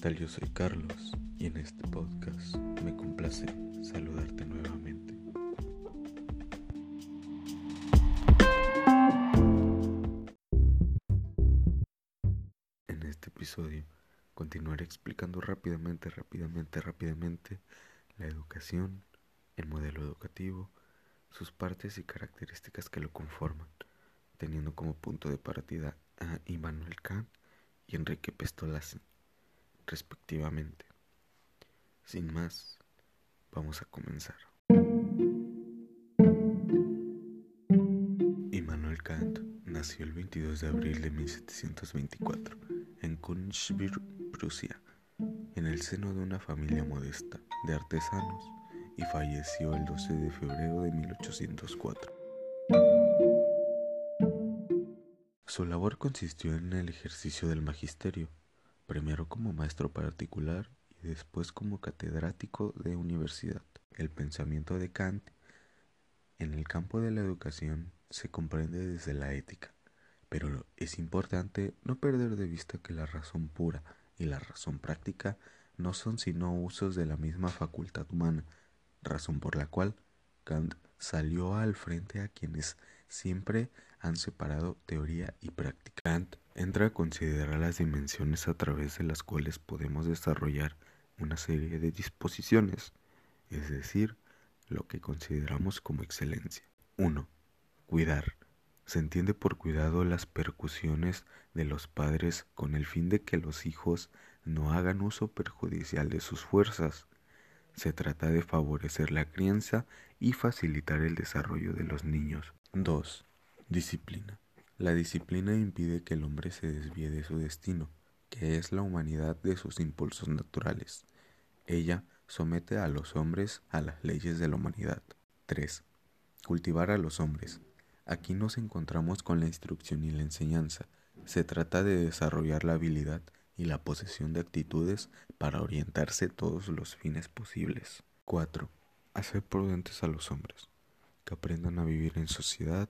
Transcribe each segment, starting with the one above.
tal? Yo soy Carlos y en este podcast me complace saludarte nuevamente. En este episodio continuaré explicando rápidamente, rápidamente, rápidamente la educación, el modelo educativo, sus partes y características que lo conforman, teniendo como punto de partida a Immanuel Kant y Enrique Pestolazzi respectivamente. Sin más, vamos a comenzar. Immanuel Kant nació el 22 de abril de 1724 en Königsberg, Prusia, en el seno de una familia modesta de artesanos y falleció el 12 de febrero de 1804. Su labor consistió en el ejercicio del magisterio, primero como maestro particular y después como catedrático de universidad. El pensamiento de Kant en el campo de la educación se comprende desde la ética, pero es importante no perder de vista que la razón pura y la razón práctica no son sino usos de la misma facultad humana, razón por la cual Kant salió al frente a quienes siempre han separado teoría y práctica. Kant entra a considerar las dimensiones a través de las cuales podemos desarrollar una serie de disposiciones, es decir, lo que consideramos como excelencia. 1. Cuidar. Se entiende por cuidado las percusiones de los padres con el fin de que los hijos no hagan uso perjudicial de sus fuerzas. Se trata de favorecer la crianza y facilitar el desarrollo de los niños. 2. Disciplina. La disciplina impide que el hombre se desvíe de su destino, que es la humanidad de sus impulsos naturales. Ella somete a los hombres a las leyes de la humanidad. 3. Cultivar a los hombres. Aquí nos encontramos con la instrucción y la enseñanza. Se trata de desarrollar la habilidad y la posesión de actitudes para orientarse todos los fines posibles. 4. Hacer prudentes a los hombres, que aprendan a vivir en sociedad,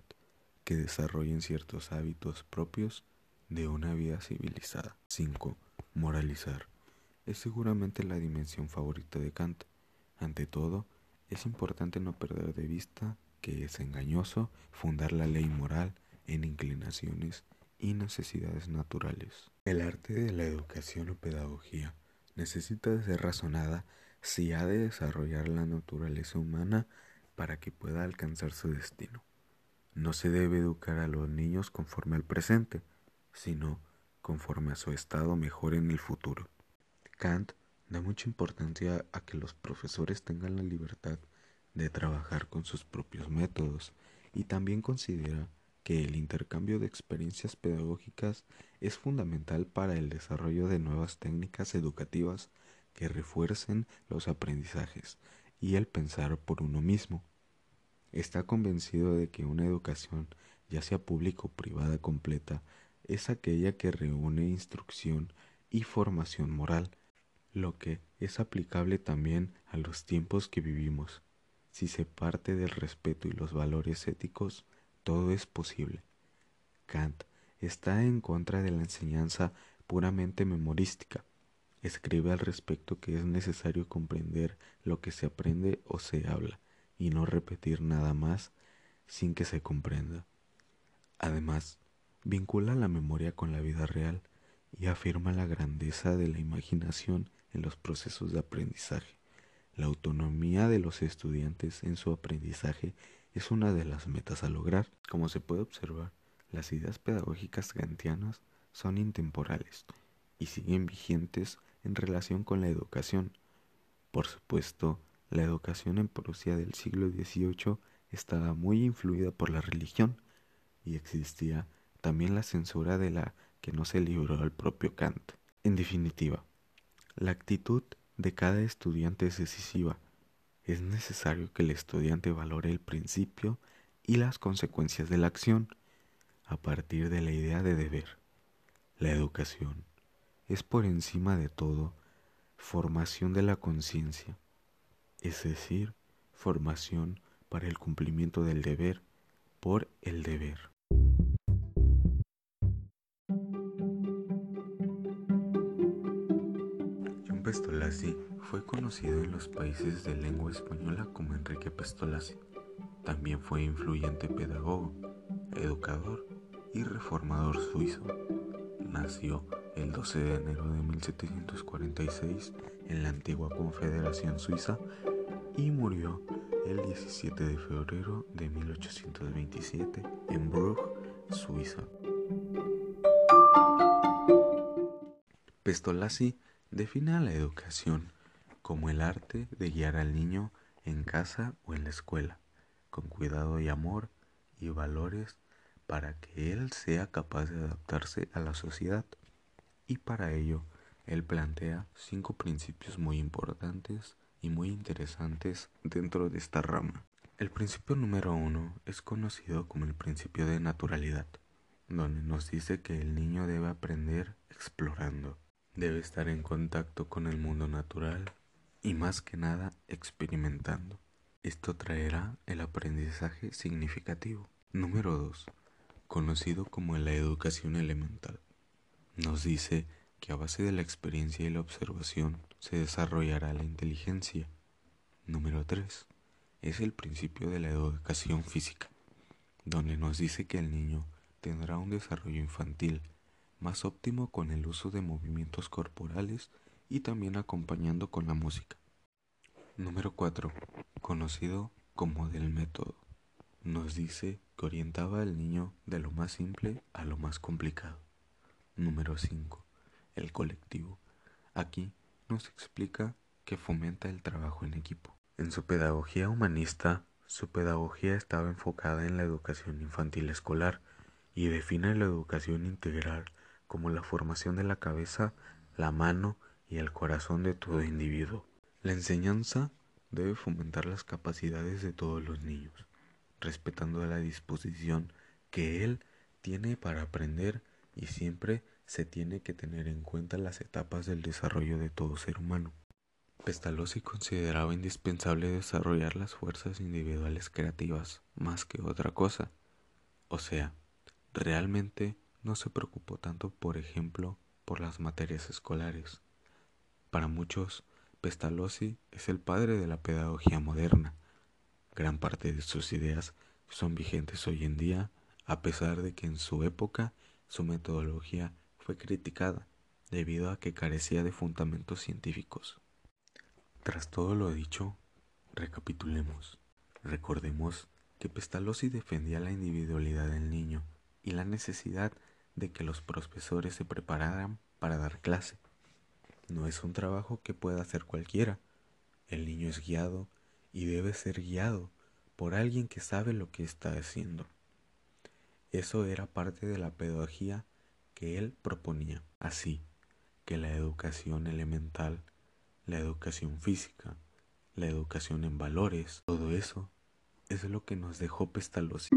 que desarrollen ciertos hábitos propios de una vida civilizada. 5. Moralizar. Es seguramente la dimensión favorita de Kant. Ante todo, es importante no perder de vista que es engañoso fundar la ley moral en inclinaciones y necesidades naturales. El arte de la educación o pedagogía necesita ser razonada si ha de desarrollar la naturaleza humana para que pueda alcanzar su destino. No se debe educar a los niños conforme al presente, sino conforme a su estado mejor en el futuro. Kant da mucha importancia a que los profesores tengan la libertad de trabajar con sus propios métodos y también considera que el intercambio de experiencias pedagógicas es fundamental para el desarrollo de nuevas técnicas educativas que refuercen los aprendizajes y el pensar por uno mismo. Está convencido de que una educación, ya sea pública o privada completa, es aquella que reúne instrucción y formación moral, lo que es aplicable también a los tiempos que vivimos. Si se parte del respeto y los valores éticos, todo es posible. Kant está en contra de la enseñanza puramente memorística. Escribe al respecto que es necesario comprender lo que se aprende o se habla y no repetir nada más sin que se comprenda. Además, vincula la memoria con la vida real y afirma la grandeza de la imaginación en los procesos de aprendizaje. La autonomía de los estudiantes en su aprendizaje es una de las metas a lograr. Como se puede observar, las ideas pedagógicas kantianas son intemporales y siguen vigentes en relación con la educación. Por supuesto, la educación en Prusia del siglo XVIII estaba muy influida por la religión y existía también la censura de la que no se libró al propio Kant. En definitiva, la actitud de cada estudiante es decisiva. Es necesario que el estudiante valore el principio y las consecuencias de la acción a partir de la idea de deber. La educación es por encima de todo formación de la conciencia es decir, formación para el cumplimiento del deber por el deber. Pestolazzi fue conocido en los países de lengua española como Enrique Pestolazzi. También fue influyente pedagogo, educador y reformador suizo. Nació el 12 de enero de 1746 en la antigua Confederación Suiza y murió el 17 de febrero de 1827 en Bruges, Suiza. Pestolazzi define a la educación como el arte de guiar al niño en casa o en la escuela, con cuidado y amor y valores para que él sea capaz de adaptarse a la sociedad. Y para ello, él plantea cinco principios muy importantes y muy interesantes dentro de esta rama. El principio número uno es conocido como el principio de naturalidad, donde nos dice que el niño debe aprender explorando, debe estar en contacto con el mundo natural y más que nada experimentando. Esto traerá el aprendizaje significativo. Número 2. Conocido como la educación elemental. Nos dice que a base de la experiencia y la observación se desarrollará la inteligencia. Número 3. Es el principio de la educación física, donde nos dice que el niño tendrá un desarrollo infantil más óptimo con el uso de movimientos corporales y también acompañando con la música. Número 4. Conocido como del método. Nos dice que orientaba al niño de lo más simple a lo más complicado. Número 5. El colectivo. Aquí nos explica que fomenta el trabajo en equipo. En su pedagogía humanista, su pedagogía estaba enfocada en la educación infantil escolar y define la educación integral como la formación de la cabeza, la mano y el corazón de todo individuo. La enseñanza debe fomentar las capacidades de todos los niños, respetando la disposición que él tiene para aprender y siempre se tiene que tener en cuenta las etapas del desarrollo de todo ser humano. Pestalozzi consideraba indispensable desarrollar las fuerzas individuales creativas más que otra cosa. O sea, realmente no se preocupó tanto, por ejemplo, por las materias escolares. Para muchos, Pestalozzi es el padre de la pedagogía moderna. Gran parte de sus ideas son vigentes hoy en día, a pesar de que en su época su metodología criticada debido a que carecía de fundamentos científicos. Tras todo lo dicho, recapitulemos. Recordemos que Pestalozzi defendía la individualidad del niño y la necesidad de que los profesores se prepararan para dar clase. No es un trabajo que pueda hacer cualquiera. El niño es guiado y debe ser guiado por alguien que sabe lo que está haciendo. Eso era parte de la pedagogía que él proponía. Así que la educación elemental, la educación física, la educación en valores, todo eso es lo que nos dejó Pestalozzi.